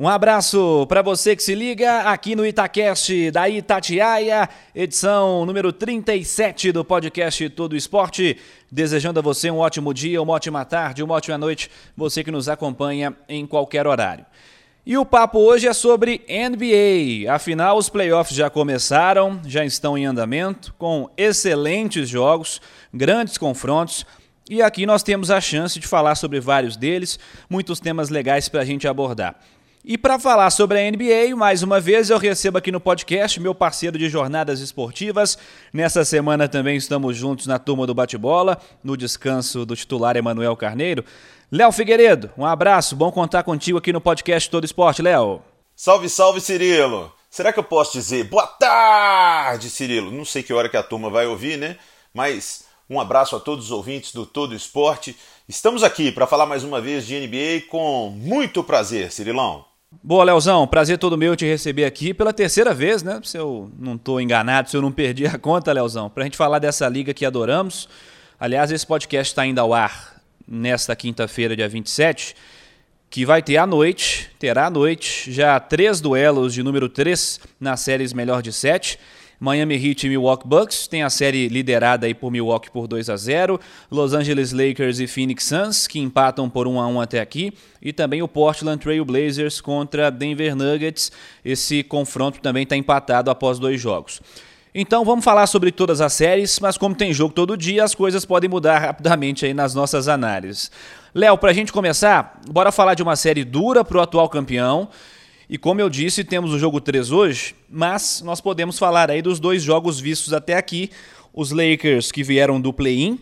Um abraço para você que se liga aqui no Itacast da Itatiaia, edição número 37 do podcast Todo Esporte. Desejando a você um ótimo dia, uma ótima tarde, uma ótima noite, você que nos acompanha em qualquer horário. E o papo hoje é sobre NBA. Afinal, os playoffs já começaram, já estão em andamento, com excelentes jogos, grandes confrontos. E aqui nós temos a chance de falar sobre vários deles, muitos temas legais para a gente abordar. E para falar sobre a NBA, mais uma vez eu recebo aqui no podcast meu parceiro de jornadas esportivas. Nessa semana também estamos juntos na turma do bate-bola, no descanso do titular Emanuel Carneiro. Léo Figueiredo, um abraço, bom contar contigo aqui no podcast Todo Esporte, Léo. Salve, salve, Cirilo! Será que eu posso dizer boa tarde, Cirilo? Não sei que hora que a turma vai ouvir, né? Mas um abraço a todos os ouvintes do Todo Esporte. Estamos aqui para falar mais uma vez de NBA com muito prazer, Cirilão. Boa, Leozão, prazer todo meu te receber aqui pela terceira vez, né? Se eu não estou enganado, se eu não perdi a conta, Leozão, para a gente falar dessa liga que adoramos. Aliás, esse podcast está indo ao ar nesta quinta-feira, dia 27, que vai ter à noite, terá à noite, já três duelos de número 3 nas séries melhor de sete. Miami Heat e Milwaukee Bucks tem a série liderada aí por Milwaukee por 2 a 0, Los Angeles Lakers e Phoenix Suns que empatam por 1 a 1 até aqui e também o Portland Trail Blazers contra Denver Nuggets. Esse confronto também está empatado após dois jogos. Então vamos falar sobre todas as séries, mas como tem jogo todo dia, as coisas podem mudar rapidamente aí nas nossas análises. Léo, para a gente começar, bora falar de uma série dura para o atual campeão e como eu disse, temos o jogo 3 hoje, mas nós podemos falar aí dos dois jogos vistos até aqui. Os Lakers que vieram do play-in,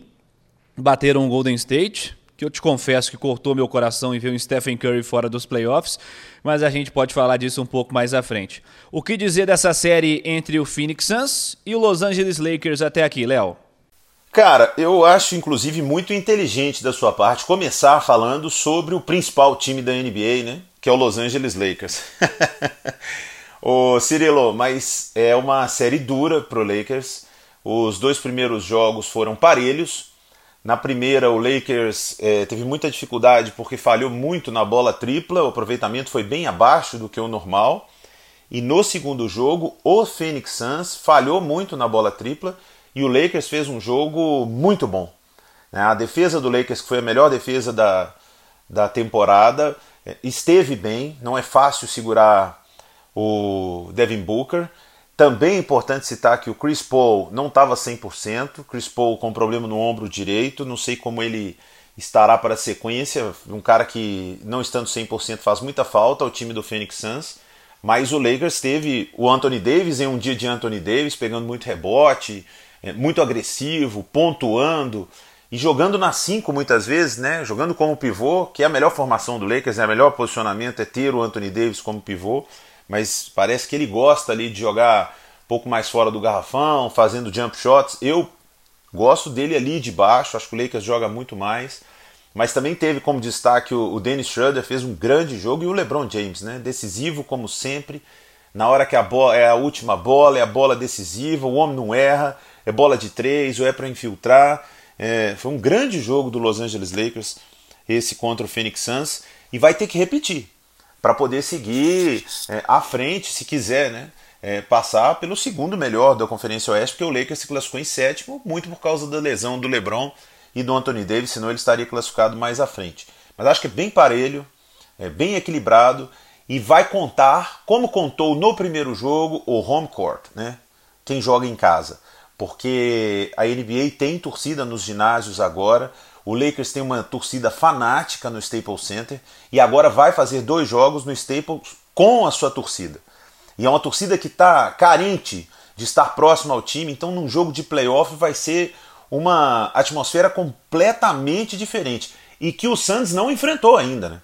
bateram o Golden State, que eu te confesso que cortou meu coração em ver o Stephen Curry fora dos playoffs, mas a gente pode falar disso um pouco mais à frente. O que dizer dessa série entre o Phoenix Suns e o Los Angeles Lakers até aqui, Léo? Cara, eu acho inclusive muito inteligente da sua parte começar falando sobre o principal time da NBA, né? Que é o Los Angeles Lakers. Ô Cirilo, mas é uma série dura pro Lakers. Os dois primeiros jogos foram parelhos. Na primeira, o Lakers é, teve muita dificuldade porque falhou muito na bola tripla, o aproveitamento foi bem abaixo do que o normal. E no segundo jogo, o Phoenix Suns falhou muito na bola tripla e o Lakers fez um jogo muito bom. A defesa do Lakers, que foi a melhor defesa da, da temporada, esteve bem, não é fácil segurar o Devin Booker. Também é importante citar que o Chris Paul não estava 100%, Chris Paul com problema no ombro direito, não sei como ele estará para a sequência, um cara que não estando 100% faz muita falta ao time do Phoenix Suns, mas o Lakers teve o Anthony Davis em um dia de Anthony Davis pegando muito rebote, é, muito agressivo, pontuando, e jogando na 5 muitas vezes, né? Jogando como pivô, que é a melhor formação do Lakers, é o melhor posicionamento é ter o Anthony Davis como pivô, mas parece que ele gosta ali de jogar um pouco mais fora do garrafão, fazendo jump shots. Eu gosto dele ali de baixo, acho que o Lakers joga muito mais. Mas também teve como destaque o Dennis Schroeder, fez um grande jogo, e o LeBron James, né? Decisivo como sempre. Na hora que a bola é a última bola, é a bola decisiva, o homem não erra, é bola de três ou é para infiltrar. É, foi um grande jogo do Los Angeles Lakers, esse contra o Phoenix Suns, e vai ter que repetir para poder seguir é, à frente, se quiser, né? É, passar pelo segundo melhor da Conferência Oeste, porque o Lakers se classificou em sétimo, muito por causa da lesão do LeBron e do Anthony Davis, senão ele estaria classificado mais à frente. Mas acho que é bem parelho, é bem equilibrado e vai contar, como contou no primeiro jogo, o home court, né? Quem joga em casa porque a NBA tem torcida nos ginásios agora. O Lakers tem uma torcida fanática no Staples Center e agora vai fazer dois jogos no Staples com a sua torcida. E é uma torcida que está carente de estar próximo ao time, então num jogo de playoff vai ser uma atmosfera completamente diferente e que o Suns não enfrentou ainda, né?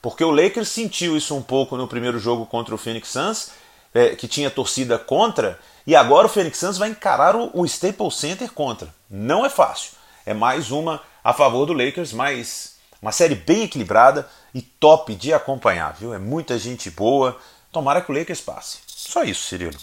Porque o Lakers sentiu isso um pouco no primeiro jogo contra o Phoenix Suns, é, que tinha torcida contra, e agora o Phoenix Suns vai encarar o, o Staples Center contra. Não é fácil. É mais uma a favor do Lakers, mas Uma série bem equilibrada e top de acompanhar, viu? É muita gente boa. Tomara que o Lakers passe. Só isso, Cirilo.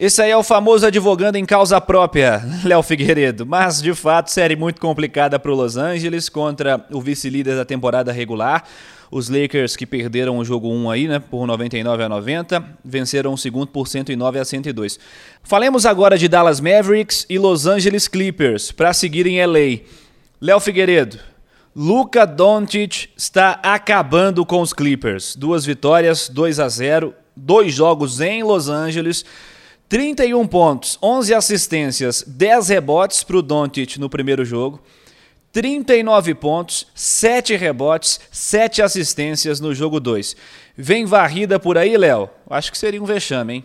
Esse aí é o famoso advogando em causa própria, Léo Figueiredo. Mas, de fato, série muito complicada para o Los Angeles contra o vice-líder da temporada regular. Os Lakers que perderam o jogo 1 aí, né, por 99 a 90, venceram o segundo por 109 a 102. Falemos agora de Dallas Mavericks e Los Angeles Clippers para seguir em LA. Léo Figueiredo, Luca Doncic está acabando com os Clippers. Duas vitórias, 2 a 0, dois jogos em Los Angeles. 31 pontos, 11 assistências, 10 rebotes para o Doncic no primeiro jogo. 39 pontos, 7 rebotes, 7 assistências no jogo 2. Vem varrida por aí, Léo? Acho que seria um vexame, hein?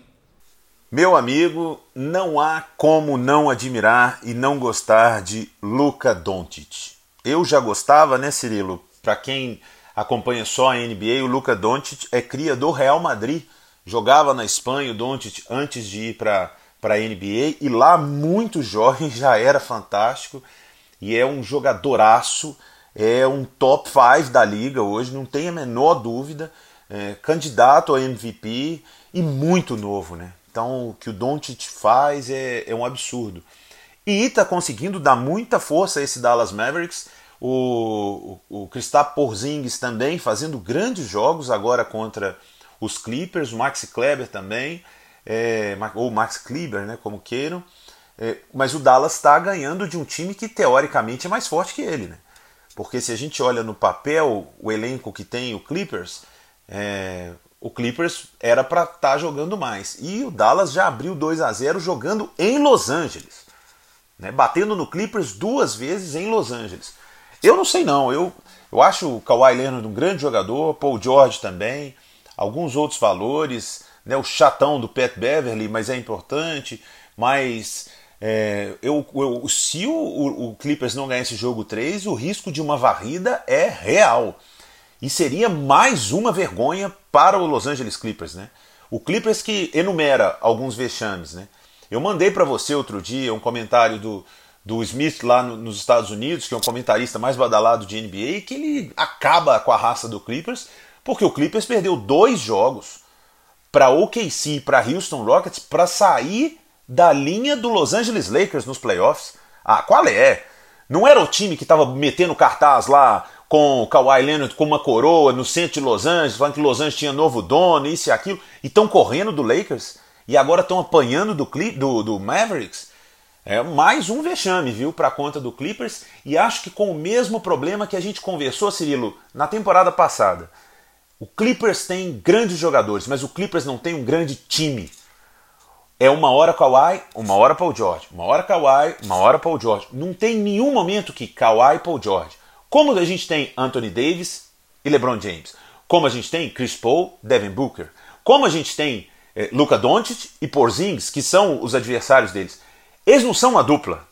Meu amigo, não há como não admirar e não gostar de Luca Doncic. Eu já gostava, né, Cirilo? Para quem acompanha só a NBA, o Luca Doncic é cria do Real Madrid jogava na Espanha, o Doncic, antes de ir para a NBA, e lá muito jovem, já era fantástico, e é um jogadoraço, é um top 5 da liga hoje, não tem a menor dúvida, é, candidato a MVP e muito novo, né? Então o que o Doncic faz é, é um absurdo. E está conseguindo dar muita força a esse Dallas Mavericks, o, o, o Kristaps Porzingis também fazendo grandes jogos agora contra os Clippers, o Max Kleber também, é, ou Max Kleber, né, como queiram. É, mas o Dallas está ganhando de um time que teoricamente é mais forte que ele. Né? Porque se a gente olha no papel o elenco que tem o Clippers, é, o Clippers era para estar tá jogando mais. E o Dallas já abriu 2 a 0 jogando em Los Angeles. Né? Batendo no Clippers duas vezes em Los Angeles. Eu não sei não, eu, eu acho o Kawhi Leonard um grande jogador, Paul George também alguns outros valores, né, o chatão do Pat Beverly, mas é importante, mas é, eu, eu, se o, o, Clippers não ganhar esse jogo 3, o risco de uma varrida é real. E seria mais uma vergonha para o Los Angeles Clippers, né? O Clippers que enumera alguns vexames, né? Eu mandei para você outro dia um comentário do, do Smith lá no, nos Estados Unidos, que é um comentarista mais badalado de NBA, que ele acaba com a raça do Clippers, porque o Clippers perdeu dois jogos para OKC e para Houston Rockets para sair da linha do Los Angeles Lakers nos playoffs. Ah, qual é? Não era o time que estava metendo cartaz lá com o Kawhi Leonard com uma coroa no centro de Los Angeles, falando que Los Angeles tinha novo dono, isso e aquilo, e estão correndo do Lakers e agora estão apanhando do, do, do Mavericks. É mais um vexame, viu, para a conta do Clippers e acho que com o mesmo problema que a gente conversou, Cirilo, na temporada passada. O Clippers tem grandes jogadores, mas o Clippers não tem um grande time. É uma hora Kawhi, uma hora Paul George, uma hora Kawhi, uma hora Paul George. Não tem nenhum momento que Kawhi e Paul George. Como a gente tem Anthony Davis e LeBron James. Como a gente tem Chris Paul, Devin Booker. Como a gente tem eh, Luka Doncic e Porzingis, que são os adversários deles. Eles não são uma dupla.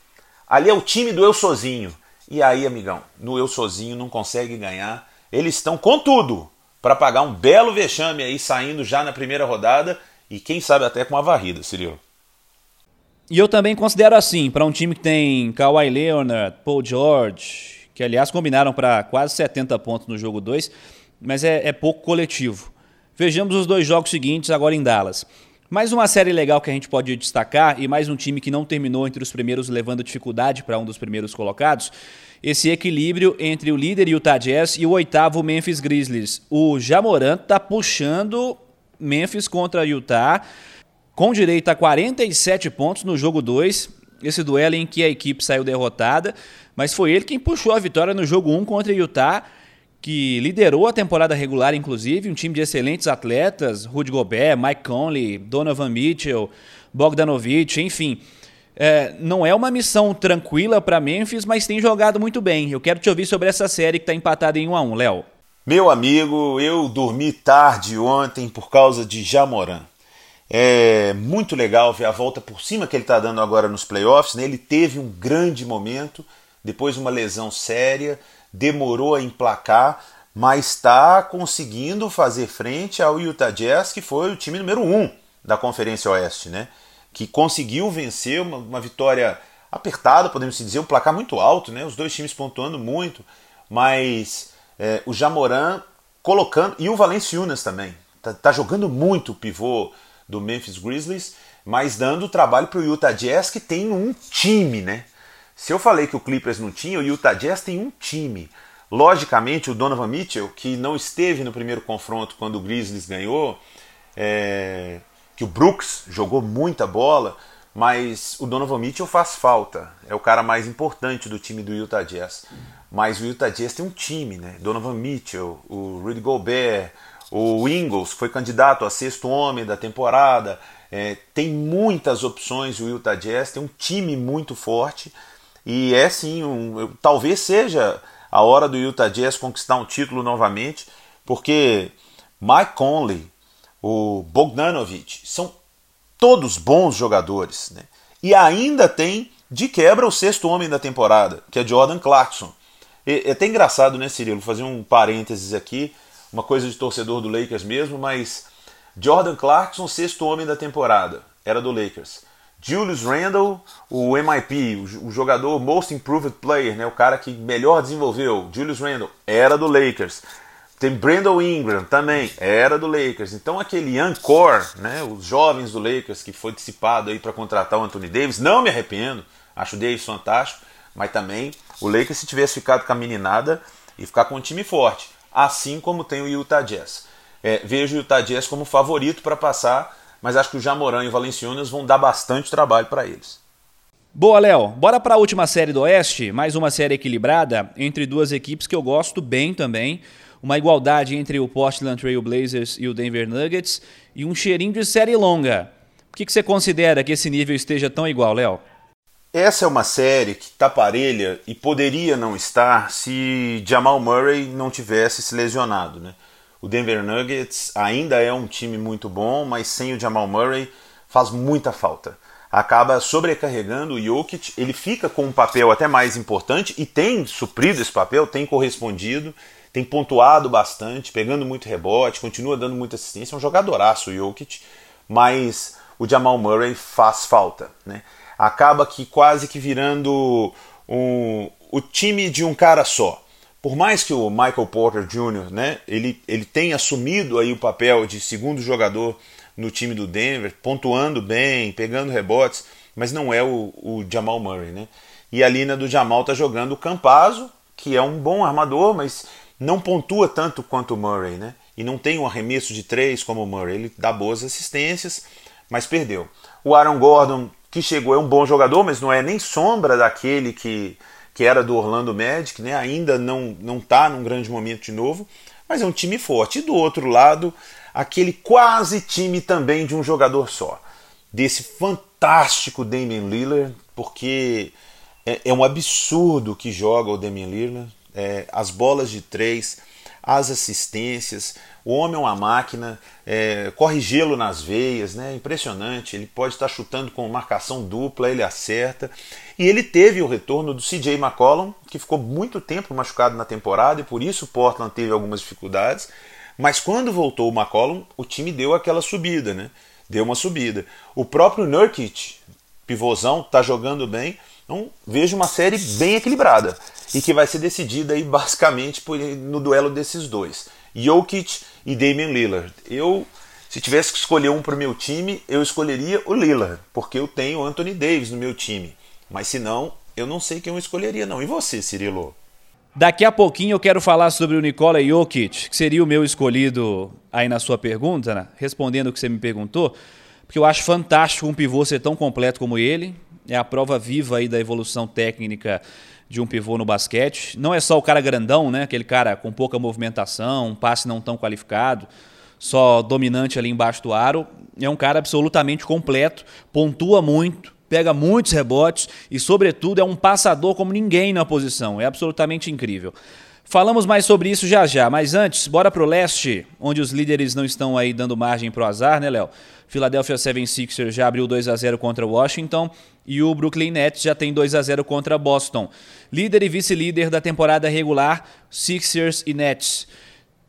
Ali é o time do eu sozinho. E aí, amigão, no eu sozinho não consegue ganhar. Eles estão com tudo para pagar um belo vexame aí saindo já na primeira rodada e quem sabe até com uma varrida, Cirilo. E eu também considero assim, para um time que tem Kawhi Leonard, Paul George, que aliás combinaram para quase 70 pontos no jogo 2, mas é, é pouco coletivo. Vejamos os dois jogos seguintes agora em Dallas. Mais uma série legal que a gente pode destacar e mais um time que não terminou entre os primeiros, levando dificuldade para um dos primeiros colocados esse equilíbrio entre o líder Utah Jazz e o oitavo Memphis Grizzlies. O Jamoran está puxando Memphis contra Utah com direito a 47 pontos no jogo 2. Esse duelo em que a equipe saiu derrotada, mas foi ele quem puxou a vitória no jogo 1 contra Utah, que liderou a temporada regular, inclusive, um time de excelentes atletas, Rudy Gobert, Mike Conley, Donovan Mitchell, Bogdanovich, enfim é, não é uma missão tranquila para Memphis, mas tem jogado muito bem. Eu quero te ouvir sobre essa série que está empatada em 1 a 1 Léo. Meu amigo, eu dormi tarde ontem por causa de Jamoran. É muito legal ver a volta por cima que ele está dando agora nos playoffs. Né? Ele teve um grande momento, depois uma lesão séria, demorou a emplacar, mas está conseguindo fazer frente ao Utah Jazz, que foi o time número um da Conferência Oeste, né? que conseguiu vencer uma, uma vitória apertada, podemos dizer, um placar muito alto, né? Os dois times pontuando muito. mas é, o Jamoran colocando. E o Valenciunas também. Tá, tá, jogando muito o pivô do Memphis Grizzlies, mas dando trabalho para o Utah Jazz, que tem um time, né? Se eu falei que o Clippers não tinha, o Utah Jazz tem um time. Logicamente, o Donovan Mitchell, que não esteve no primeiro confronto quando o Grizzlies ganhou, é, que o Brooks jogou muita bola, mas o Donovan Mitchell faz falta. É o cara mais importante do time do Utah Jazz. Mas o Utah Jazz tem um time, né? Donovan Mitchell, o Rudy Gobert, o Ingles, que foi candidato a sexto homem da temporada. É, tem muitas opções o Utah Jazz, tem um time muito forte. E é sim, um, talvez seja a hora do Utah Jazz conquistar um título novamente, porque Mike Conley, o Bogdanovich, são todos bons jogadores. Né? E ainda tem, de quebra, o sexto homem da temporada, que é Jordan Clarkson. É até engraçado, né, Cirilo? Fazer um parênteses aqui, uma coisa de torcedor do Lakers mesmo, mas Jordan Clarkson, sexto homem da temporada, era do Lakers. Julius Randle, o MIP, o jogador Most Improved Player, né, o cara que melhor desenvolveu, Julius Randle, era do Lakers. Tem Brandon Ingram também, era do Lakers. Então aquele core, né, os jovens do Lakers que foi dissipado aí para contratar o Anthony Davis, não me arrependo, acho o Davis fantástico, mas também o Lakers se tivesse ficado com a meninada e ficar com um time forte, assim como tem o Utah Jazz. É, vejo o Utah Jazz como favorito para passar, mas acho que o Jamoran e o Valenciunas vão dar bastante trabalho para eles. Boa, Léo. Bora para a última série do Oeste, mais uma série equilibrada entre duas equipes que eu gosto bem também uma igualdade entre o Portland Trail Blazers e o Denver Nuggets e um cheirinho de série longa. Por que, que você considera que esse nível esteja tão igual, Léo? Essa é uma série que está parelha e poderia não estar se Jamal Murray não tivesse se lesionado. Né? O Denver Nuggets ainda é um time muito bom, mas sem o Jamal Murray faz muita falta. Acaba sobrecarregando o Jokic, ele fica com um papel até mais importante e tem suprido esse papel, tem correspondido tem pontuado bastante, pegando muito rebote, continua dando muita assistência. É um jogadoraço o Jokic, mas o Jamal Murray faz falta. Né? Acaba que quase que virando um, o time de um cara só. Por mais que o Michael Porter Jr. Né, ele, ele tenha assumido aí o papel de segundo jogador no time do Denver, pontuando bem, pegando rebotes, mas não é o, o Jamal Murray. Né? E a linha do Jamal tá jogando o Campazo, que é um bom armador, mas não pontua tanto quanto o Murray, né? E não tem um arremesso de três como o Murray. Ele dá boas assistências, mas perdeu. O Aaron Gordon, que chegou, é um bom jogador, mas não é nem sombra daquele que, que era do Orlando Magic, né? Ainda não não está num grande momento de novo, mas é um time forte. E do outro lado, aquele quase time também de um jogador só, desse fantástico Damian Lillard, porque é, é um absurdo que joga o Damian Lillard é, as bolas de três, as assistências. O homem é uma máquina, é, corre gelo nas veias, né? Impressionante. Ele pode estar chutando com marcação dupla, ele acerta. E ele teve o retorno do CJ McCollum, que ficou muito tempo machucado na temporada e por isso Portland teve algumas dificuldades. Mas quando voltou o McCollum, o time deu aquela subida, né? Deu uma subida. O próprio Nurkic, pivôzão, está jogando bem. Então vejo uma série bem equilibrada e que vai ser decidida aí basicamente por, no duelo desses dois, Jokic e Damian Lillard. Eu, se tivesse que escolher um para o meu time, eu escolheria o Lillard, porque eu tenho Anthony Davis no meu time. Mas se não, eu não sei quem eu escolheria não. E você, Cirilo? Daqui a pouquinho eu quero falar sobre o Nikola Jokic, que seria o meu escolhido aí na sua pergunta, né? respondendo o que você me perguntou, porque eu acho fantástico um pivô ser tão completo como ele. É a prova viva aí da evolução técnica de um pivô no basquete. Não é só o cara grandão, né? Aquele cara com pouca movimentação, um passe não tão qualificado, só dominante ali embaixo do aro. É um cara absolutamente completo, pontua muito, pega muitos rebotes e, sobretudo, é um passador como ninguém na posição. É absolutamente incrível. Falamos mais sobre isso já já, mas antes, bora pro leste, onde os líderes não estão aí dando margem pro azar, né, Léo? Philadelphia 76ers já abriu 2 a 0 contra Washington e o Brooklyn Nets já tem 2 a 0 contra Boston. Líder e vice-líder da temporada regular, Sixers e Nets.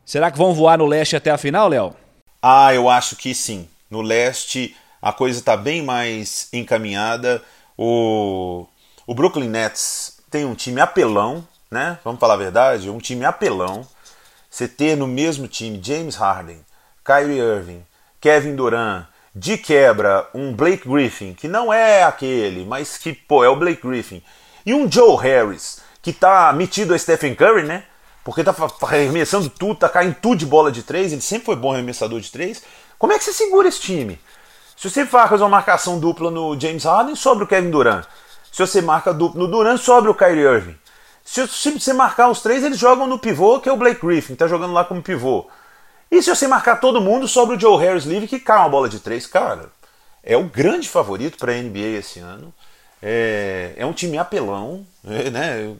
Será que vão voar no leste até a final, Léo? Ah, eu acho que sim. No leste a coisa está bem mais encaminhada. O, o Brooklyn Nets tem um time apelão, né? Vamos falar a verdade, um time apelão. Você ter no mesmo time James Harden, Kyrie Irving, Kevin Durant, de quebra um Blake Griffin, que não é aquele, mas que pô, é o Blake Griffin, e um Joe Harris, que tá metido a Stephen Curry, né? Porque tá arremessando tudo, tá caindo tudo de bola de três, ele sempre foi bom arremessador de três. Como é que você segura esse time? Se você faz uma marcação dupla no James Harden, sobre o Kevin Durant. Se você marca duplo no Durant, sobre o Kyrie Irving. Se você marcar os três, eles jogam no pivô, que é o Blake Griffin, tá jogando lá como pivô. E se você marcar todo mundo, sobre o Joe Harris livre, que cai uma bola de três, cara. É o grande favorito para a NBA esse ano. É, é um time apelão, né?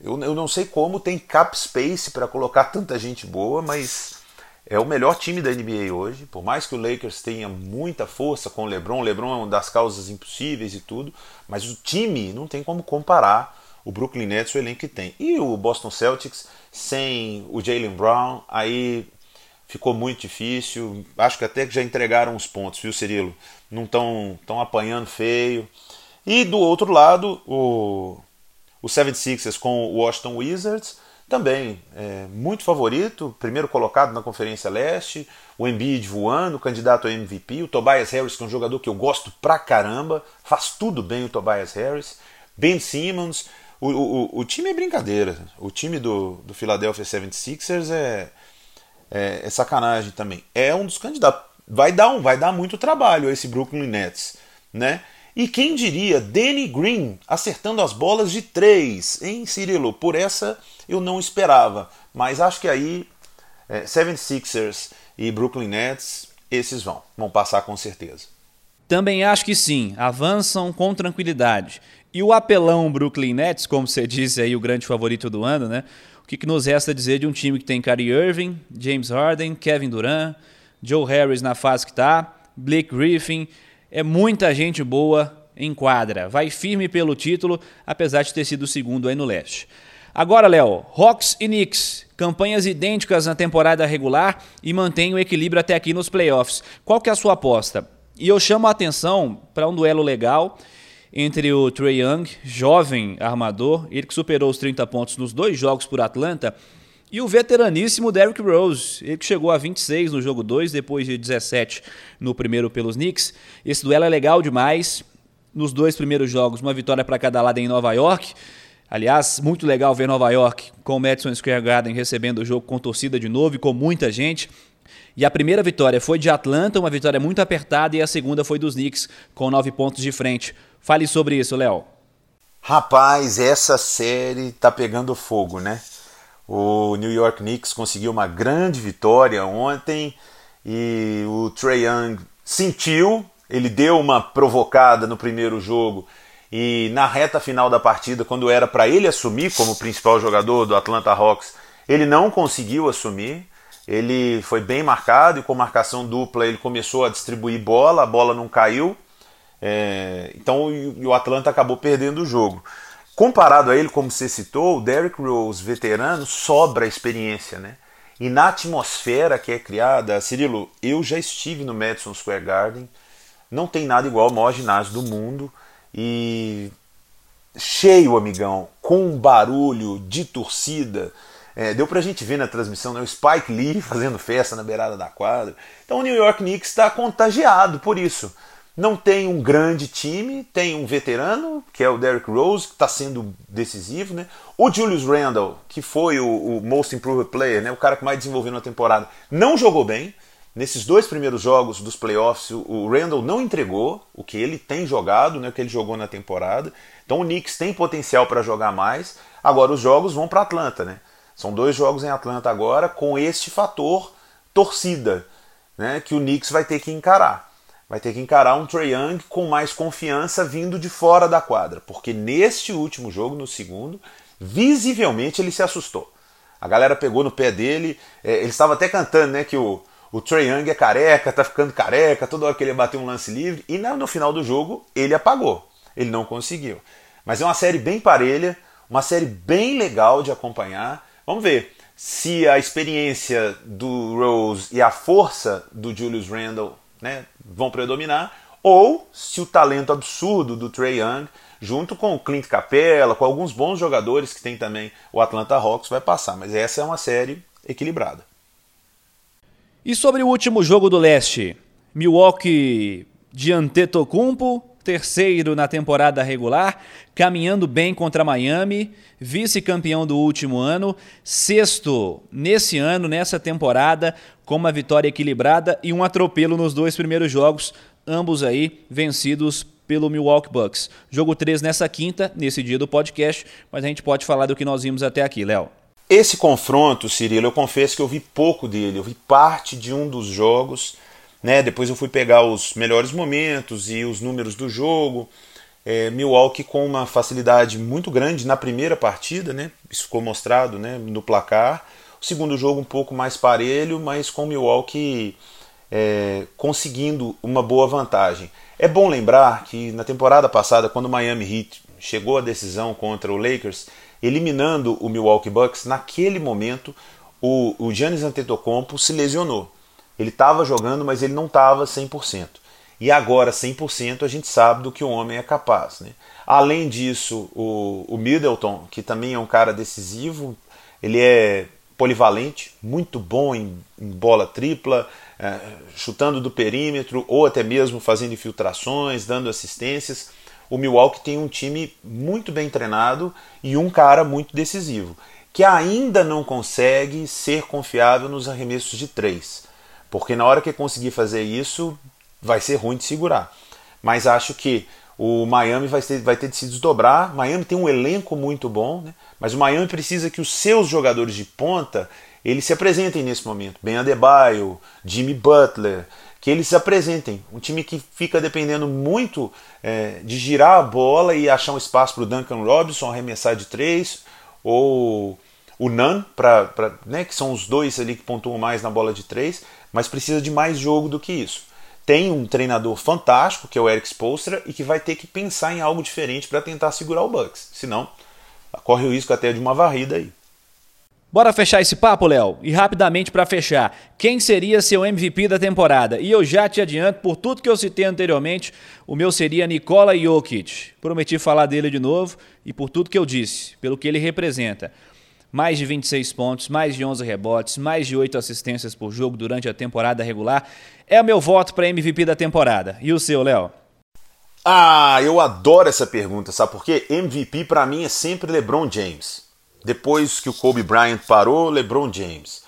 Eu, eu não sei como tem cap space para colocar tanta gente boa, mas é o melhor time da NBA hoje. Por mais que o Lakers tenha muita força com o LeBron, o LeBron é uma das causas impossíveis e tudo, mas o time não tem como comparar o Brooklyn Nets o elenco que tem. E o Boston Celtics sem o Jalen Brown, aí ficou muito difícil. Acho que até que já entregaram os pontos, viu, Cirilo? Não estão tão apanhando feio. E do outro lado, o, o 76ers com o Washington Wizards, também é, muito favorito, primeiro colocado na Conferência Leste, o Embiid voando, candidato a MVP, o Tobias Harris, que é um jogador que eu gosto pra caramba, faz tudo bem o Tobias Harris, Ben Simmons, o, o, o time é brincadeira, o time do, do Philadelphia 76ers é, é, é sacanagem também, é um dos candidatos, vai dar, um, vai dar muito trabalho esse Brooklyn Nets, né? E quem diria Danny Green acertando as bolas de três, hein, Cirilo? Por essa eu não esperava. Mas acho que aí é, 76ers e Brooklyn Nets, esses vão, vão passar com certeza. Também acho que sim, avançam com tranquilidade. E o apelão Brooklyn Nets, como você disse aí, o grande favorito do ano, né? O que, que nos resta dizer de um time que tem Kyrie Irving, James Harden, Kevin Durant, Joe Harris na fase que tá, Blake Griffin, é muita gente boa em quadra. Vai firme pelo título, apesar de ter sido o segundo aí no leste. Agora, Léo, Hawks e Knicks, campanhas idênticas na temporada regular e mantém o equilíbrio até aqui nos playoffs. Qual que é a sua aposta? E eu chamo a atenção para um duelo legal entre o Trey Young, jovem armador, ele que superou os 30 pontos nos dois jogos por Atlanta, e o veteraníssimo Derrick Rose, ele que chegou a 26 no jogo 2, depois de 17 no primeiro pelos Knicks. Esse duelo é legal demais. Nos dois primeiros jogos, uma vitória para cada lado em Nova York. Aliás, muito legal ver Nova York com o Madison Square Garden recebendo o jogo com torcida de novo e com muita gente. E a primeira vitória foi de Atlanta, uma vitória muito apertada, e a segunda foi dos Knicks, com nove pontos de frente. Fale sobre isso, Léo. Rapaz, essa série tá pegando fogo, né? O New York Knicks conseguiu uma grande vitória ontem e o Trey Young sentiu, ele deu uma provocada no primeiro jogo e na reta final da partida, quando era para ele assumir como principal jogador do Atlanta Hawks, ele não conseguiu assumir. Ele foi bem marcado e com marcação dupla ele começou a distribuir bola, a bola não caiu. É, então o Atlanta acabou perdendo o jogo. Comparado a ele, como você citou, o Derrick Rose, veterano, sobra experiência, né? E na atmosfera que é criada, Cirilo, eu já estive no Madison Square Garden, não tem nada igual ao maior ginásio do mundo e cheio, amigão, com barulho de torcida. É, deu pra gente ver na transmissão né, o Spike Lee fazendo festa na beirada da quadra. Então o New York Knicks está contagiado por isso. Não tem um grande time, tem um veterano, que é o Derrick Rose, que está sendo decisivo, né? O Julius Randle, que foi o, o, Most Improved Player, né? o cara que mais desenvolveu na temporada, não jogou bem. Nesses dois primeiros jogos dos playoffs, o Randle não entregou o que ele tem jogado, né? o que ele jogou na temporada. Então o Knicks tem potencial para jogar mais. Agora os jogos vão para Atlanta, né? São dois jogos em Atlanta agora com este fator torcida, né? Que o Knicks vai ter que encarar vai ter que encarar um Trae Young com mais confiança vindo de fora da quadra, porque neste último jogo, no segundo, visivelmente ele se assustou. A galera pegou no pé dele, é, ele estava até cantando, né, que o, o Trae Young é careca, tá ficando careca, toda hora que ele bateu um lance livre, e no final do jogo ele apagou, ele não conseguiu. Mas é uma série bem parelha, uma série bem legal de acompanhar. Vamos ver se a experiência do Rose e a força do Julius Randle né, vão predominar, ou se o talento absurdo do Trey Young junto com o Clint Capella, com alguns bons jogadores que tem também o Atlanta Hawks, vai passar. Mas essa é uma série equilibrada. E sobre o último jogo do leste, Milwaukee de Antetokounmpo, terceiro na temporada regular, caminhando bem contra Miami, vice-campeão do último ano, sexto nesse ano, nessa temporada, com uma vitória equilibrada e um atropelo nos dois primeiros jogos, ambos aí vencidos pelo Milwaukee Bucks. Jogo 3 nessa quinta, nesse dia do podcast, mas a gente pode falar do que nós vimos até aqui, Léo. Esse confronto, Cirilo, eu confesso que eu vi pouco dele, eu vi parte de um dos jogos né? Depois eu fui pegar os melhores momentos e os números do jogo. É, Milwaukee com uma facilidade muito grande na primeira partida, né? isso ficou mostrado né, no placar. O segundo jogo um pouco mais parelho, mas com Milwaukee é, conseguindo uma boa vantagem. É bom lembrar que na temporada passada, quando o Miami Heat chegou à decisão contra o Lakers, eliminando o Milwaukee Bucks, naquele momento o, o Giannis Antetokounmpo se lesionou. Ele estava jogando, mas ele não estava 100%. E agora, 100%, a gente sabe do que o homem é capaz. Né? Além disso, o, o Middleton, que também é um cara decisivo, ele é polivalente, muito bom em, em bola tripla, é, chutando do perímetro ou até mesmo fazendo infiltrações, dando assistências. O Milwaukee tem um time muito bem treinado e um cara muito decisivo, que ainda não consegue ser confiável nos arremessos de três. Porque na hora que conseguir fazer isso, vai ser ruim de segurar. Mas acho que o Miami vai ter, vai ter de se desdobrar. Miami tem um elenco muito bom, né? mas o Miami precisa que os seus jogadores de ponta eles se apresentem nesse momento. Ben Adebayo, Jimmy Butler, que eles se apresentem. Um time que fica dependendo muito é, de girar a bola e achar um espaço para o Duncan Robinson arremessar de três, ou o Nan, pra, pra, né, que são os dois ali que pontuam mais na bola de três mas precisa de mais jogo do que isso. Tem um treinador fantástico, que é o Eric Spoelstra, e que vai ter que pensar em algo diferente para tentar segurar o Bucks. Senão, corre o risco até de uma varrida aí. Bora fechar esse papo, Léo? E rapidamente para fechar, quem seria seu MVP da temporada? E eu já te adianto, por tudo que eu citei anteriormente, o meu seria Nikola Jokic. Prometi falar dele de novo e por tudo que eu disse, pelo que ele representa mais de 26 pontos, mais de 11 rebotes, mais de 8 assistências por jogo durante a temporada regular. É o meu voto para MVP da temporada. E o seu, Léo? Ah, eu adoro essa pergunta, sabe por quê? MVP para mim é sempre LeBron James. Depois que o Kobe Bryant parou, LeBron James.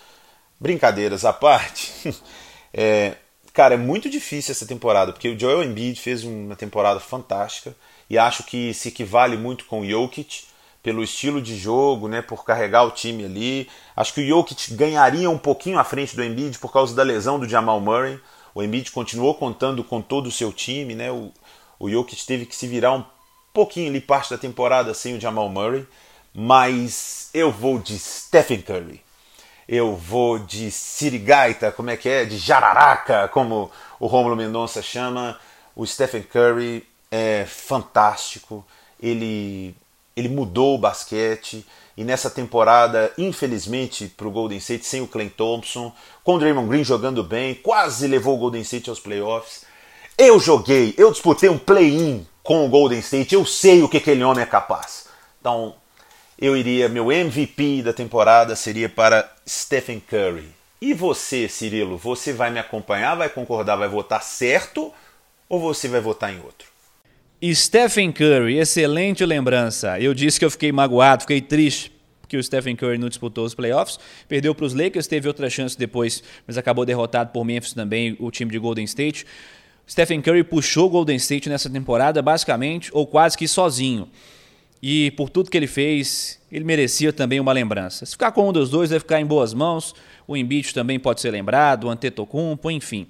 Brincadeiras à parte, é, cara, é muito difícil essa temporada, porque o Joel Embiid fez uma temporada fantástica e acho que se equivale muito com o Jokic pelo estilo de jogo, né, por carregar o time ali. Acho que o Jokic ganharia um pouquinho à frente do Embiid por causa da lesão do Jamal Murray. O Embiid continuou contando com todo o seu time, né? O, o Jokic teve que se virar um pouquinho ali parte da temporada sem o Jamal Murray, mas eu vou de Stephen Curry. Eu vou de Sirigaita, como é que é? De Jararaca, como o Romulo Mendonça chama. O Stephen Curry é fantástico. Ele ele mudou o basquete e nessa temporada, infelizmente, para o Golden State, sem o Clay Thompson, com o Draymond Green jogando bem, quase levou o Golden State aos playoffs. Eu joguei, eu disputei um play-in com o Golden State, eu sei o que aquele homem é capaz. Então, eu iria, meu MVP da temporada seria para Stephen Curry. E você, Cirilo, você vai me acompanhar, vai concordar, vai votar certo ou você vai votar em outro? Stephen Curry, excelente lembrança. Eu disse que eu fiquei magoado, fiquei triste que o Stephen Curry não disputou os playoffs, perdeu para os Lakers, teve outra chance depois, mas acabou derrotado por Memphis também, o time de Golden State. Stephen Curry puxou o Golden State nessa temporada basicamente ou quase que sozinho. E por tudo que ele fez, ele merecia também uma lembrança. Se ficar com um dos dois, vai ficar em boas mãos. O Embiid também pode ser lembrado, o Antetokounmpo, enfim.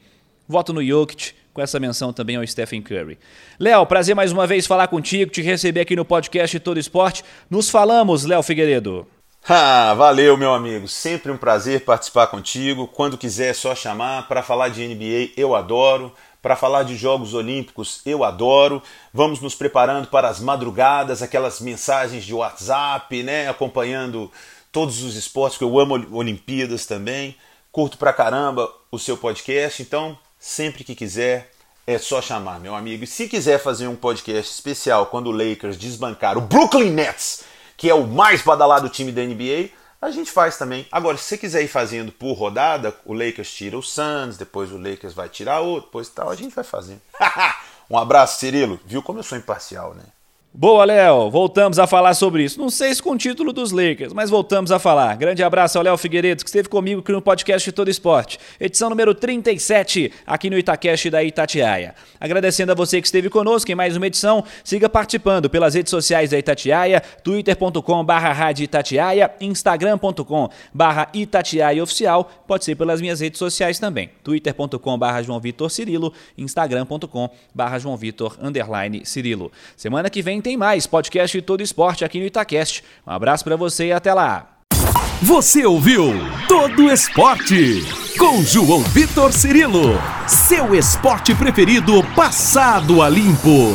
Voto no Jokic, com essa menção também ao Stephen Curry. Léo, prazer mais uma vez falar contigo, te receber aqui no podcast Todo Esporte. Nos falamos, Léo Figueiredo. Ah, valeu, meu amigo. Sempre um prazer participar contigo. Quando quiser, é só chamar. Para falar de NBA, eu adoro. Para falar de Jogos Olímpicos, eu adoro. Vamos nos preparando para as madrugadas, aquelas mensagens de WhatsApp, né? Acompanhando todos os esportes, que eu amo Olimpíadas também. Curto pra caramba o seu podcast. Então, sempre que quiser, é só chamar, meu amigo. E se quiser fazer um podcast especial quando o Lakers desbancar o Brooklyn Nets, que é o mais badalado time da NBA, a gente faz também. Agora, se você quiser ir fazendo por rodada, o Lakers tira o Suns, depois o Lakers vai tirar outro, depois tal, a gente vai fazendo. um abraço, Cirilo. Viu como eu sou imparcial, né? Boa, Léo. Voltamos a falar sobre isso. Não sei se com o título dos Lakers, mas voltamos a falar. Grande abraço ao Léo Figueiredo, que esteve comigo aqui no podcast de Todo Esporte. Edição número 37, aqui no Itacast da Itatiaia. Agradecendo a você que esteve conosco em mais uma edição. Siga participando pelas redes sociais da Itatiaia, twitter.com barra Itatiaia, instagram.com barra Itatiaia Oficial. Pode ser pelas minhas redes sociais também. twitter.com barra João Vitor Cirilo, instagram.com barra João Vitor Cirilo. Semana que vem tem mais podcast de todo esporte aqui no Itacast. Um abraço para você e até lá. Você ouviu Todo Esporte com João Vitor Cirilo, seu esporte preferido passado a limpo.